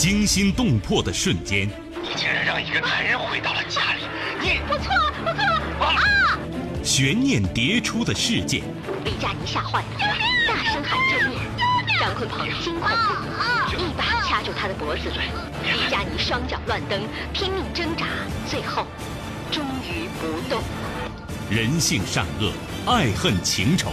惊心动魄的瞬间，你竟然让一个男人回到了家里！你我错了，我错了！啊！悬念迭出的事件，李佳妮吓坏了，大声喊救命！张坤鹏惊恐不已，一把掐住他的脖子。李佳妮双脚乱蹬，拼命挣扎，最后终于不动。人性善恶，爱恨情仇。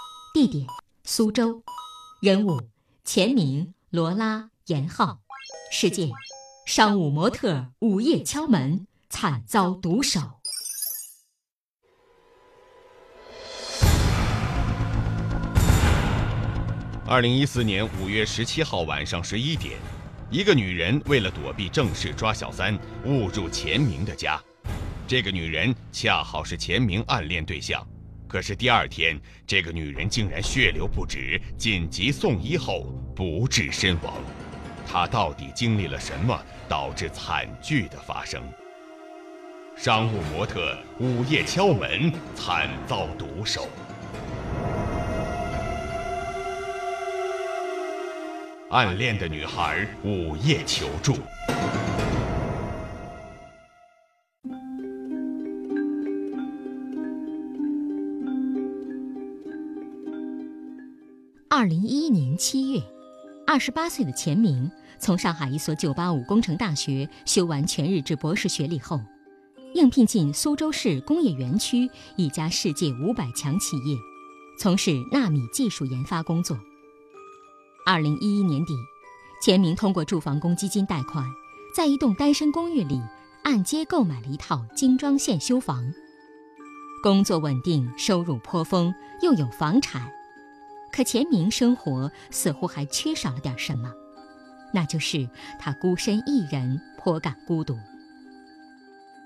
地点：苏州，人物：钱明、罗拉、严浩，事件：商务模特午夜敲门，惨遭毒手。二零一四年五月十七号晚上十一点，一个女人为了躲避正式抓小三，误入钱明的家。这个女人恰好是钱明暗恋对象。可是第二天，这个女人竟然血流不止，紧急送医后不治身亡。她到底经历了什么，导致惨剧的发生？商务模特午夜敲门，惨遭毒手。暗恋的女孩午夜求助。二零一一年七月，二十八岁的钱明从上海一所九八五工程大学修完全日制博士学历后，应聘进苏州市工业园区一家世界五百强企业，从事纳米技术研发工作。二零一一年底，钱明通过住房公积金贷款，在一栋单身公寓里按揭购买了一套精装现修房，工作稳定，收入颇丰，又有房产。可钱明生活似乎还缺少了点什么，那就是他孤身一人，颇感孤独。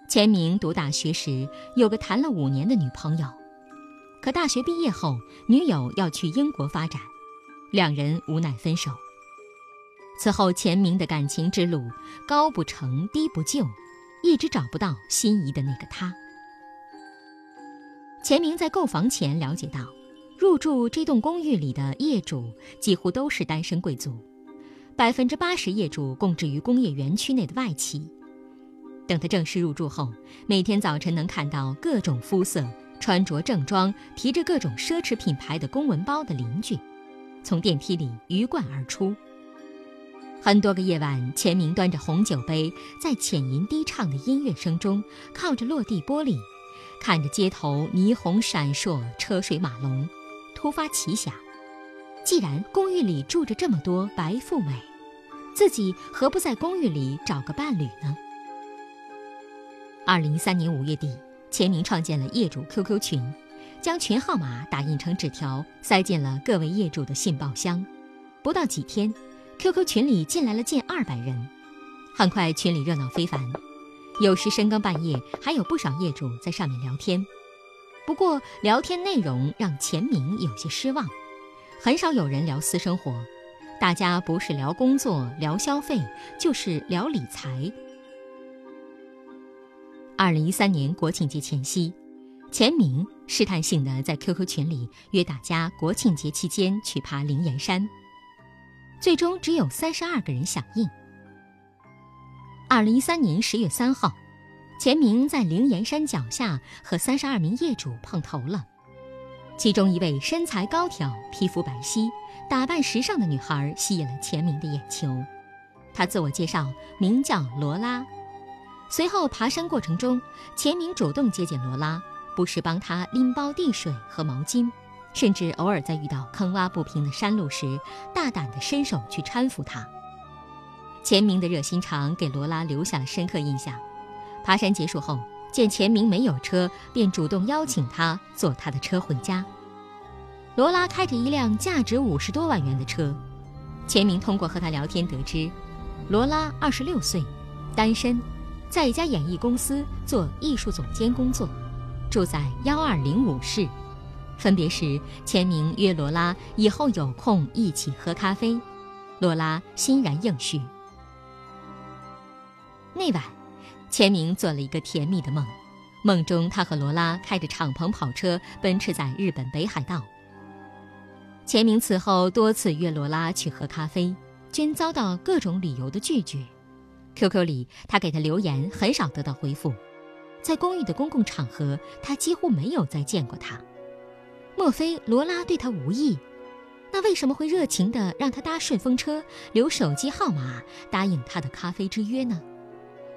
钱明读大学时有个谈了五年的女朋友，可大学毕业后，女友要去英国发展，两人无奈分手。此后，钱明的感情之路高不成低不就，一直找不到心仪的那个他。钱明在购房前了解到。入住这栋公寓里的业主几乎都是单身贵族，百分之八十业主供职于工业园区内的外企。等他正式入住后，每天早晨能看到各种肤色、穿着正装、提着各种奢侈品牌的公文包的邻居，从电梯里鱼贯而出。很多个夜晚，钱明端着红酒杯，在浅吟低唱的音乐声中，靠着落地玻璃，看着街头霓虹闪烁、车水马龙。突发奇想，既然公寓里住着这么多白富美，自己何不在公寓里找个伴侣呢？二零一三年五月底，钱明创建了业主 QQ 群，将群号码打印成纸条，塞进了各位业主的信报箱。不到几天，QQ 群里进来了近二百人，很快群里热闹非凡，有时深更半夜还有不少业主在上面聊天。不过，聊天内容让钱明有些失望，很少有人聊私生活，大家不是聊工作、聊消费，就是聊理财。二零一三年国庆节前夕，钱明试探性的在 QQ 群里约大家国庆节期间去爬灵岩山，最终只有三十二个人响应。二零一三年十月三号。钱明在灵岩山脚下和三十二名业主碰头了，其中一位身材高挑、皮肤白皙、打扮时尚的女孩吸引了钱明的眼球。她自我介绍，名叫罗拉。随后爬山过程中，钱明主动接近罗拉，不时帮她拎包递水和毛巾，甚至偶尔在遇到坑洼不平的山路时，大胆地伸手去搀扶她。钱明的热心肠给罗拉留下了深刻印象。爬山结束后，见钱明没有车，便主动邀请他坐他的车回家。罗拉开着一辆价值五十多万元的车，钱明通过和他聊天得知，罗拉二十六岁，单身，在一家演艺公司做艺术总监工作，住在幺二零五室。分别时，钱明约罗拉以后有空一起喝咖啡，罗拉欣然应许。那晚。钱明做了一个甜蜜的梦，梦中他和罗拉开着敞篷跑车奔驰在日本北海道。钱明此后多次约罗拉去喝咖啡，均遭到各种理由的拒绝。QQ 里他给他留言很少得到回复，在公寓的公共场合他几乎没有再见过他。莫非罗拉对他无意？那为什么会热情地让他搭顺风车，留手机号码，答应他的咖啡之约呢？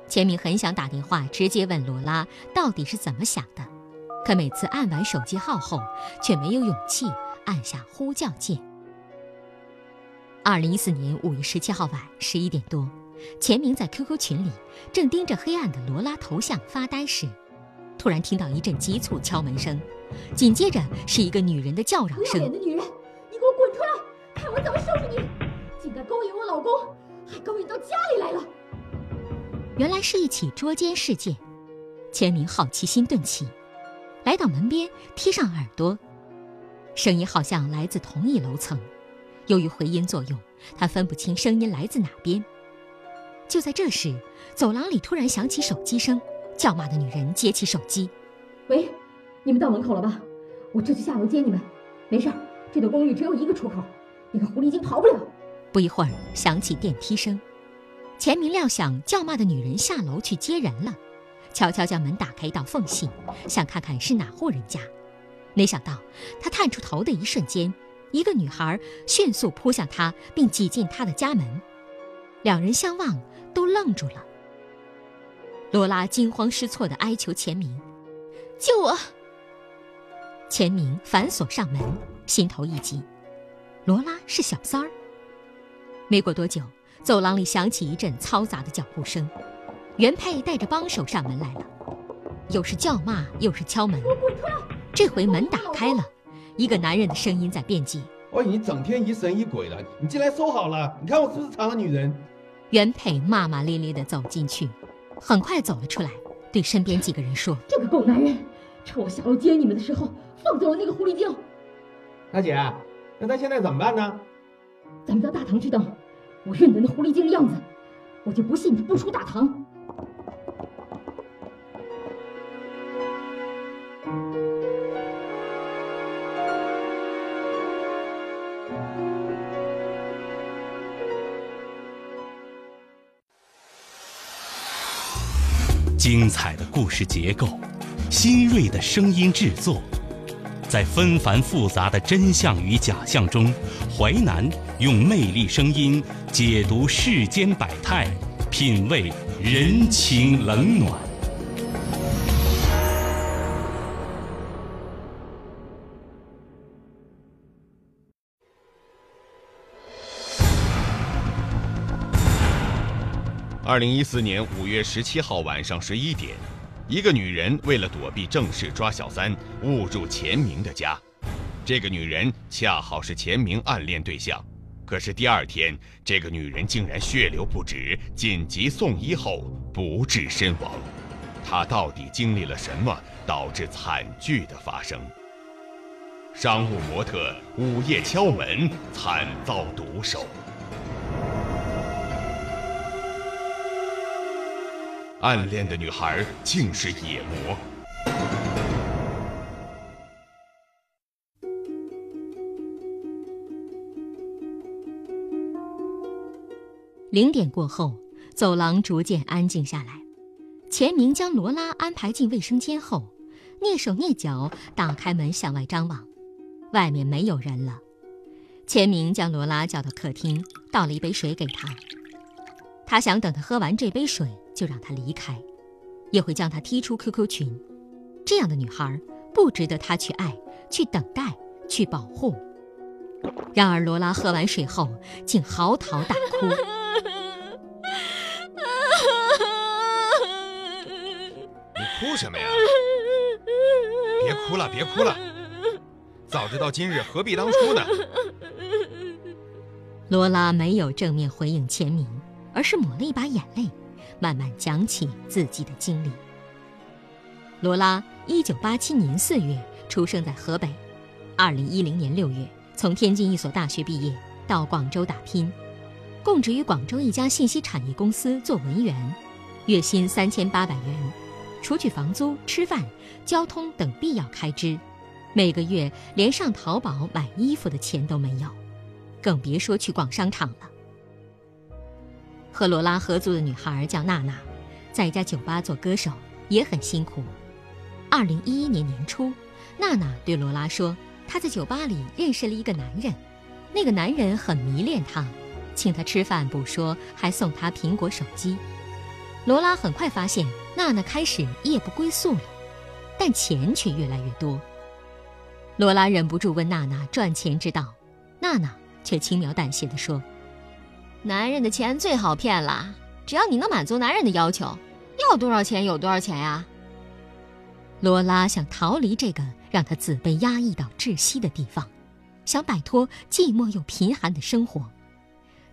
钱明很想打电话直接问罗拉到底是怎么想的，可每次按完手机号后，却没有勇气按下呼叫键。二零一四年五月十七号晚十一点多，钱明在 QQ 群里正盯着黑暗的罗拉头像发呆时，突然听到一阵急促敲门声，紧接着是一个女人的叫嚷声：“不要脸的女人，你给我滚出来，看我怎么收拾你！竟敢勾引我老公，还勾引到家里来了！”原来是一起捉奸事件，千明好奇心顿起，来到门边贴上耳朵，声音好像来自同一楼层。由于回音作用，他分不清声音来自哪边。就在这时，走廊里突然响起手机声，叫骂的女人接起手机：“喂，你们到门口了吧？我这就下楼接你们。没事儿，这栋公寓只有一个出口，那个狐狸精跑不了。”不一会儿，响起电梯声。钱明料想叫骂的女人下楼去接人了，悄悄将门打开一道缝隙，想看看是哪户人家。没想到他探出头的一瞬间，一个女孩迅速扑向他，并挤进他的家门。两人相望，都愣住了。罗拉惊慌失措地哀求钱明：“救我！”钱明反锁上门，心头一急。罗拉是小三儿。没过多久。走廊里响起一阵嘈杂的脚步声，原配带着帮手上门来了，又是叫骂又是敲门。这回门打开了，一个男人的声音在辩解：“喂，你整天疑神疑鬼的，你进来收好了。你看我是不是藏了女人？”原配骂骂咧咧地走进去，很快走了出来，对身边几个人说：“这个狗男人，趁我下楼接你们的时候放走了那个狐狸精。”大姐，那他现在怎么办呢？咱们到大堂去等。我认得那狐狸精的样子，我就不信他不出大堂。精彩的故事结构，新锐的声音制作。在纷繁复杂的真相与假象中，淮南用魅力声音解读世间百态，品味人情冷暖。二零一四年五月十七号晚上十一点。一个女人为了躲避正式抓小三，误入钱明的家。这个女人恰好是钱明暗恋对象。可是第二天，这个女人竟然血流不止，紧急送医后不治身亡。她到底经历了什么，导致惨剧的发生？商务模特午夜敲门，惨遭毒手。暗恋的女孩竟是野魔。零点过后，走廊逐渐安静下来。钱明将罗拉安排进卫生间后，蹑手蹑脚打开门向外张望，外面没有人了。钱明将罗拉叫到客厅，倒了一杯水给她。他想等他喝完这杯水。就让他离开，也会将他踢出 QQ 群。这样的女孩不值得他去爱、去等待、去保护。然而罗拉喝完水后竟嚎啕大哭。什么呀？别哭了，别哭了。早知道今日，何必当初呢？罗拉没有正面回应钱明，而是抹了一把眼泪，慢慢讲起自己的经历。罗拉，一九八七年四月出生在河北，二零一零年六月从天津一所大学毕业，到广州打拼，供职于广州一家信息产业公司做文员，月薪三千八百元，除去房租、吃饭、交通等必要开支，每个月连上淘宝买衣服的钱都没有。更别说去逛商场了。和罗拉合租的女孩叫娜娜，在一家酒吧做歌手，也很辛苦。二零一一年年初，娜娜对罗拉说，她在酒吧里认识了一个男人，那个男人很迷恋她，请她吃饭不说，还送她苹果手机。罗拉很快发现，娜娜开始夜不归宿了，但钱却越来越多。罗拉忍不住问娜娜赚钱之道，娜娜。却轻描淡写的说：“男人的钱最好骗了，只要你能满足男人的要求，要多少钱有多少钱呀。”罗拉想逃离这个让她自卑压抑到窒息的地方，想摆脱寂寞又贫寒的生活，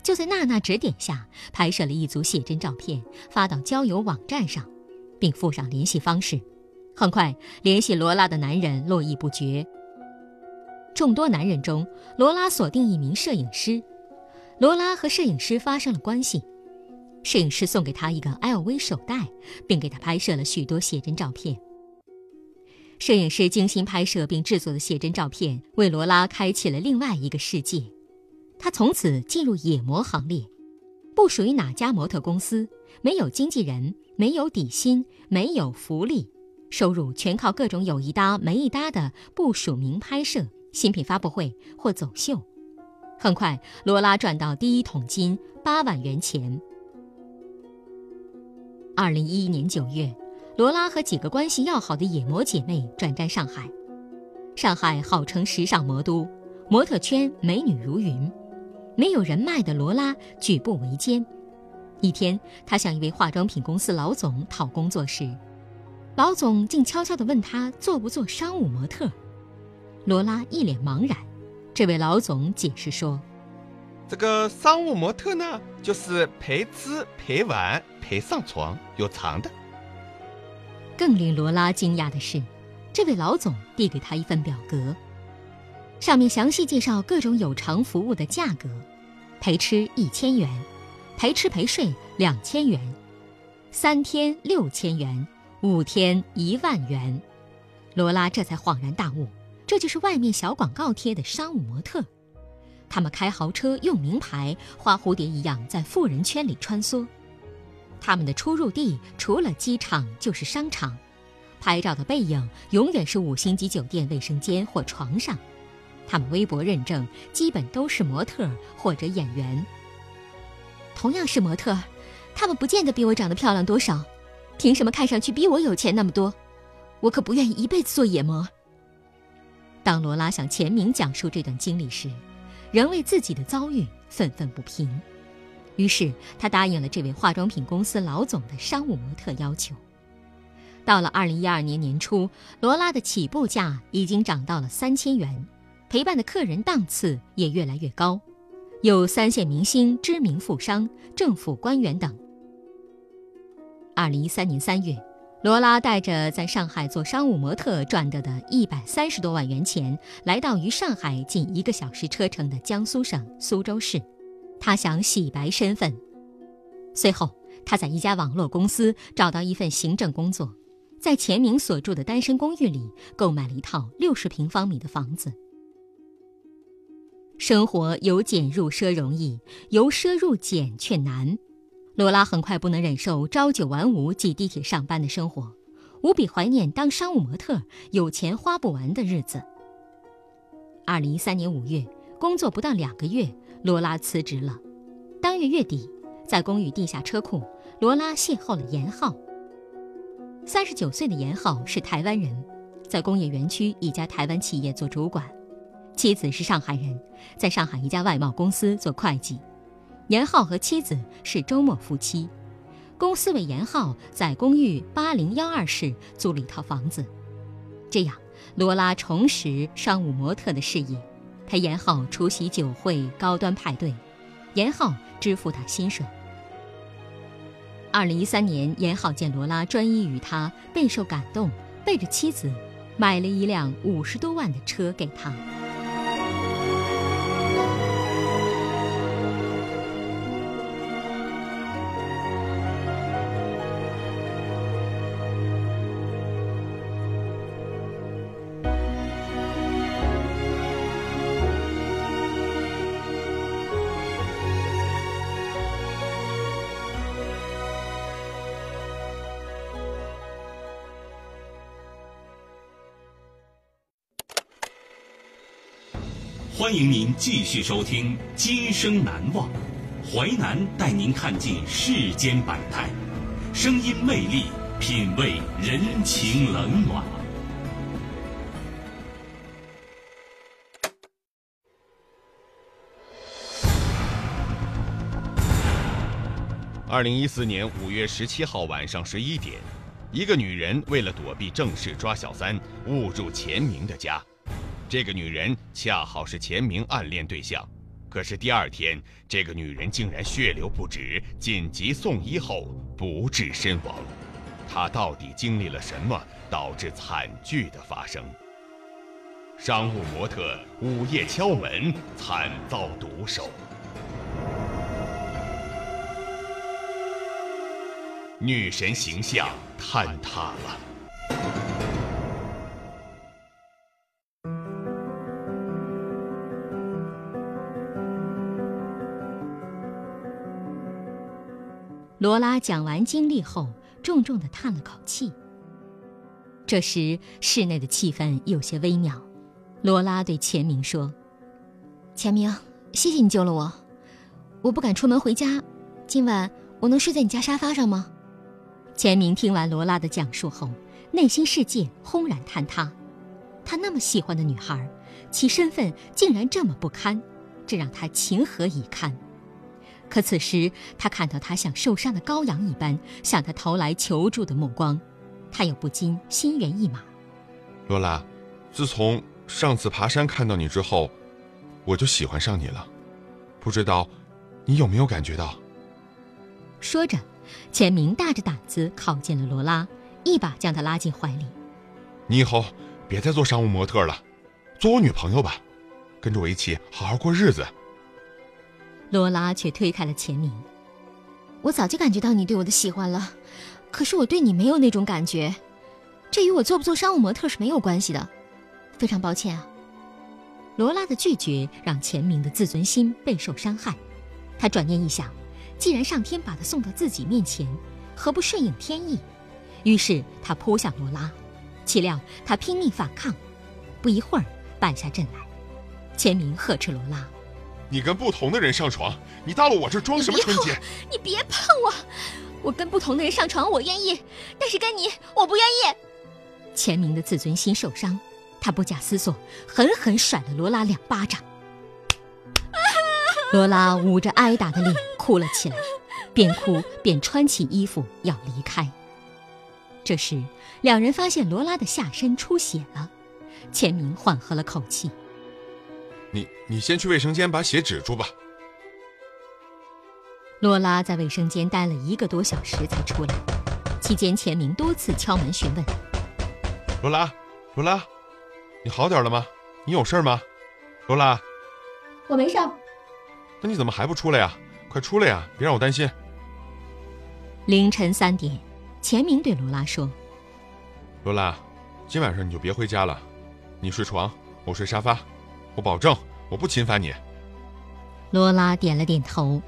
就在娜娜指点下，拍摄了一组写真照片，发到交友网站上，并附上联系方式。很快，联系罗拉的男人络绎不绝。众多男人中，罗拉锁定一名摄影师。罗拉和摄影师发生了关系，摄影师送给她一个 LV 手袋，并给她拍摄了许多写真照片。摄影师精心拍摄并制作的写真照片，为罗拉开启了另外一个世界。她从此进入野模行列，不属于哪家模特公司，没有经纪人，没有底薪，没有福利，收入全靠各种有一搭没一搭的不署名拍摄。新品发布会或走秀，很快罗拉赚到第一桶金八万元钱。二零一一年九月，罗拉和几个关系要好的野模姐妹转战上海。上海号称时尚魔都，模特圈美女如云，没有人脉的罗拉举步维艰。一天，她向一位化妆品公司老总讨工作时，老总竟悄悄地问她做不做商务模特。罗拉一脸茫然，这位老总解释说：“这个商务模特呢，就是陪吃、陪玩、陪上床，有偿的。”更令罗拉惊讶的是，这位老总递给她一份表格，上面详细介绍各种有偿服务的价格：陪吃一千元，陪吃陪睡两千元，三天六千元，五天一万元。罗拉这才恍然大悟。这就是外面小广告贴的商务模特，他们开豪车、用名牌，花蝴蝶一样在富人圈里穿梭。他们的出入地除了机场就是商场，拍照的背影永远是五星级酒店卫生间或床上。他们微博认证基本都是模特或者演员。同样是模特，他们不见得比我长得漂亮多少，凭什么看上去比我有钱那么多？我可不愿意一辈子做野模。当罗拉向钱明讲述这段经历时，仍为自己的遭遇愤愤不平。于是，他答应了这位化妆品公司老总的商务模特要求。到了二零一二年年初，罗拉的起步价已经涨到了三千元，陪伴的客人档次也越来越高，有三线明星、知名富商、政府官员等。二零一三年三月。罗拉带着在上海做商务模特赚得的一百三十多万元钱，来到与上海仅一个小时车程的江苏省苏州市。他想洗白身份。随后，他在一家网络公司找到一份行政工作，在钱明所住的单身公寓里购买了一套六十平方米的房子。生活由俭入奢容易，由奢入俭却难。罗拉很快不能忍受朝九晚五挤地铁上班的生活，无比怀念当商务模特有钱花不完的日子。二零一三年五月，工作不到两个月，罗拉辞职了。当月月底，在公寓地下车库，罗拉邂逅了严浩。三十九岁的严浩是台湾人，在工业园区一家台湾企业做主管，妻子是上海人，在上海一家外贸公司做会计。严浩和妻子是周末夫妻，公司为严浩在公寓八零幺二室租了一套房子。这样，罗拉重拾商务模特的事业，陪严浩出席酒会、高端派对，严浩支付他薪水。二零一三年，严浩见罗拉专一于他，备受感动，背着妻子，买了一辆五十多万的车给他。欢迎您继续收听《今生难忘》，淮南带您看尽世间百态，声音魅力，品味人情冷暖。二零一四年五月十七号晚上十一点，一个女人为了躲避正式抓小三，误入钱明的家。这个女人恰好是钱明暗恋对象，可是第二天，这个女人竟然血流不止，紧急送医后不治身亡。她到底经历了什么，导致惨剧的发生？商务模特午夜敲门，惨遭毒手。女神形象坍塌了。罗拉讲完经历后，重重的叹了口气。这时，室内的气氛有些微妙。罗拉对钱明说：“钱明，谢谢你救了我。我不敢出门回家，今晚我能睡在你家沙发上吗？”钱明听完罗拉的讲述后，内心世界轰然坍塌。他那么喜欢的女孩，其身份竟然这么不堪，这让他情何以堪？可此时，他看到他像受伤的羔羊一般向他投来求助的目光，他又不禁心猿意马。罗拉，自从上次爬山看到你之后，我就喜欢上你了，不知道你有没有感觉到？说着，钱明大着胆子靠近了罗拉，一把将她拉进怀里。你以后别再做商务模特了，做我女朋友吧，跟着我一起好好过日子。罗拉却推开了钱明。我早就感觉到你对我的喜欢了，可是我对你没有那种感觉，这与我做不做商务模特是没有关系的。非常抱歉啊。罗拉的拒绝让钱明的自尊心备受伤害。他转念一想，既然上天把他送到自己面前，何不顺应天意？于是他扑向罗拉，岂料他拼命反抗，不一会儿败下阵来。钱明呵斥罗拉。你跟不同的人上床，你到了我这装什么纯洁？你别碰我！我跟不同的人上床，我愿意，但是跟你，我不愿意。钱明的自尊心受伤，他不假思索，狠狠甩了罗拉两巴掌。罗拉捂着挨打的脸哭了起来，边哭边穿起衣服要离开。这时，两人发现罗拉的下身出血了，钱明缓和了口气。你你先去卫生间把血止住吧。罗拉在卫生间待了一个多小时才出来，期间钱明多次敲门询问。罗拉，罗拉，你好点了吗？你有事吗？罗拉，我没事。那你怎么还不出来呀？快出来呀！别让我担心。凌晨三点，钱明对罗拉说：“罗拉，今晚上你就别回家了，你睡床，我睡沙发。”我保证，我不侵犯你。罗拉点了点头。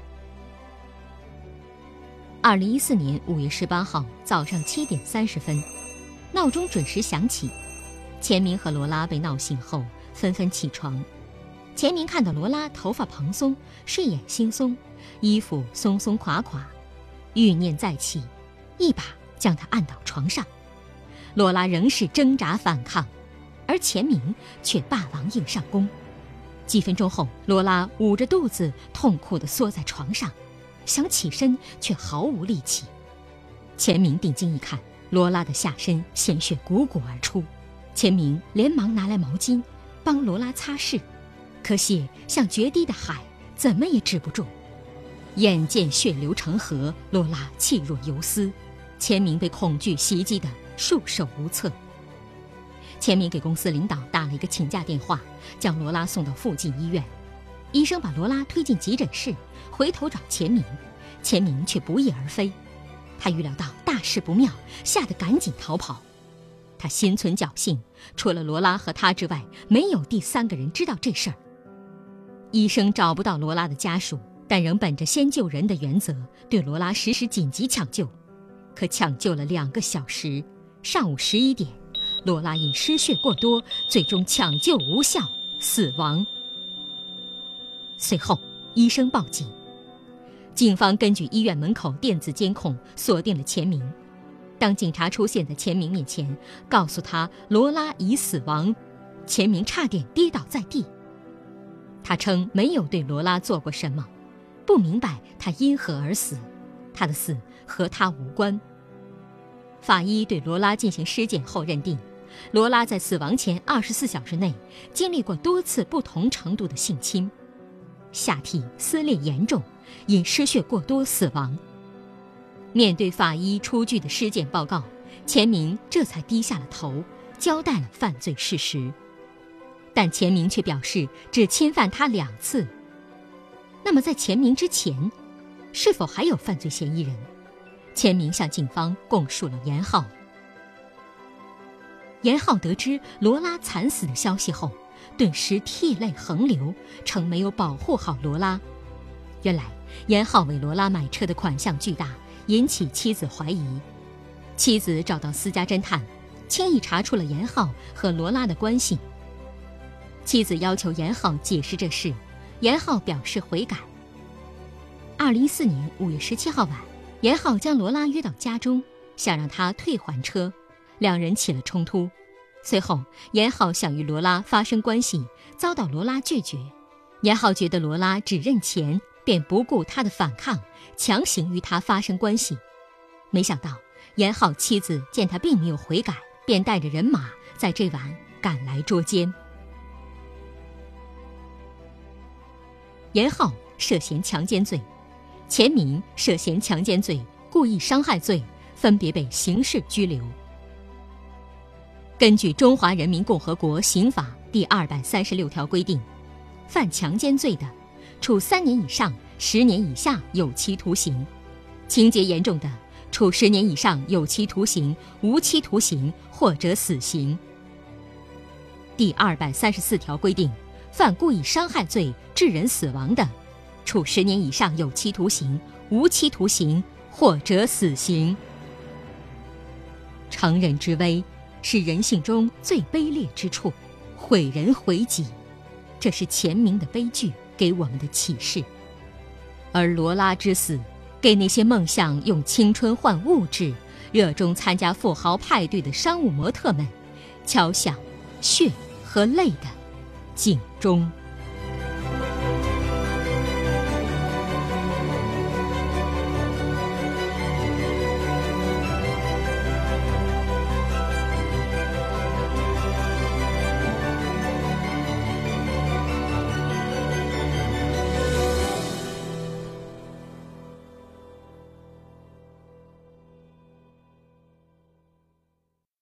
二零一四年五月十八号早上七点三十分，闹钟准时响起。钱明和罗拉被闹醒后，纷纷起床。钱明看到罗拉头发蓬松，睡眼惺忪，衣服松松垮垮，欲念再起，一把将她按倒床上。罗拉仍是挣扎反抗。而钱明却霸王硬上弓，几分钟后，罗拉捂着肚子，痛苦地缩在床上，想起身却毫无力气。钱明定睛一看，罗拉的下身鲜血汩汩而出。钱明连忙拿来毛巾，帮罗拉擦拭，可血像决堤的海，怎么也止不住。眼见血流成河，罗拉气若游丝，钱明被恐惧袭击得束手无策。钱明给公司领导打了一个请假电话，将罗拉送到附近医院。医生把罗拉推进急诊室，回头找钱明，钱明却不翼而飞。他预料到大事不妙，吓得赶紧逃跑。他心存侥幸，除了罗拉和他之外，没有第三个人知道这事儿。医生找不到罗拉的家属。但仍本着先救人的原则，对罗拉实施紧急抢救。可抢救了两个小时，上午十一点，罗拉因失血过多，最终抢救无效死亡。随后，医生报警，警方根据医院门口电子监控锁定了钱明。当警察出现在钱明面前，告诉他罗拉已死亡，钱明差点跌倒在地。他称没有对罗拉做过什么。不明白他因何而死，他的死和他无关。法医对罗拉进行尸检后认定，罗拉在死亡前二十四小时内经历过多次不同程度的性侵，下体撕裂严重，因失血过多死亡。面对法医出具的尸检报告，钱明这才低下了头，交代了犯罪事实。但钱明却表示只侵犯他两次。那么，在钱明之前，是否还有犯罪嫌疑人？签名向警方供述了严浩。严浩得知罗拉惨死的消息后，顿时涕泪横流，称没有保护好罗拉。原来，严浩为罗拉买车的款项巨大，引起妻子怀疑。妻子找到私家侦探，轻易查出了严浩和罗拉的关系。妻子要求严浩解释这事。严浩表示悔改。二零一四年五月十七号晚，严浩将罗拉约到家中，想让她退还车，两人起了冲突。随后，严浩想与罗拉发生关系，遭到罗拉拒绝。严浩觉得罗拉只认钱，便不顾他的反抗，强行与他发生关系。没想到，严浩妻子见他并没有悔改，便带着人马在这晚赶来捉奸。严浩涉嫌强奸罪，钱明涉嫌强奸罪、故意伤害罪，分别被刑事拘留。根据《中华人民共和国刑法》第二百三十六条规定，犯强奸罪的，处三年以上十年以下有期徒刑；情节严重的，处十年以上有期徒刑、无期徒刑或者死刑。第二百三十四条规定。犯故意伤害罪致人死亡的，处十年以上有期徒刑、无期徒刑或者死刑。成人之危是人性中最卑劣之处，毁人毁己，这是前明的悲剧给我们的启示。而罗拉之死，给那些梦想用青春换物质、热衷参加富豪派对的商务模特们，敲响血和泪的。警钟。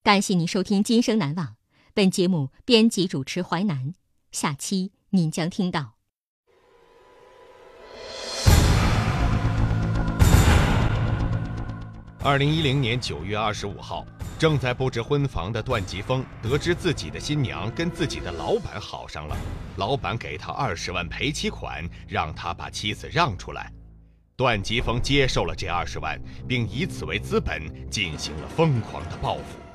感谢您收听《今生难忘》，本节目编辑主持淮南。下期您将听到。二零一零年九月二十五号，正在布置婚房的段吉峰得知自己的新娘跟自己的老板好上了，老板给他二十万赔妻款，让他把妻子让出来。段吉峰接受了这二十万，并以此为资本进行了疯狂的报复。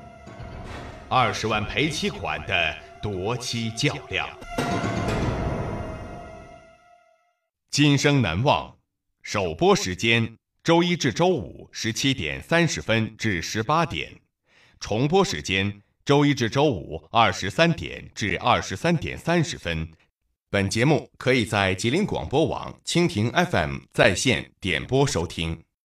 二十万赔妻款的。夺妻较量，今生难忘。首播时间：周一至周五十七点三十分至十八点，重播时间：周一至周五二十三点至二十三点三十分。本节目可以在吉林广播网、蜻蜓 FM 在线点播收听。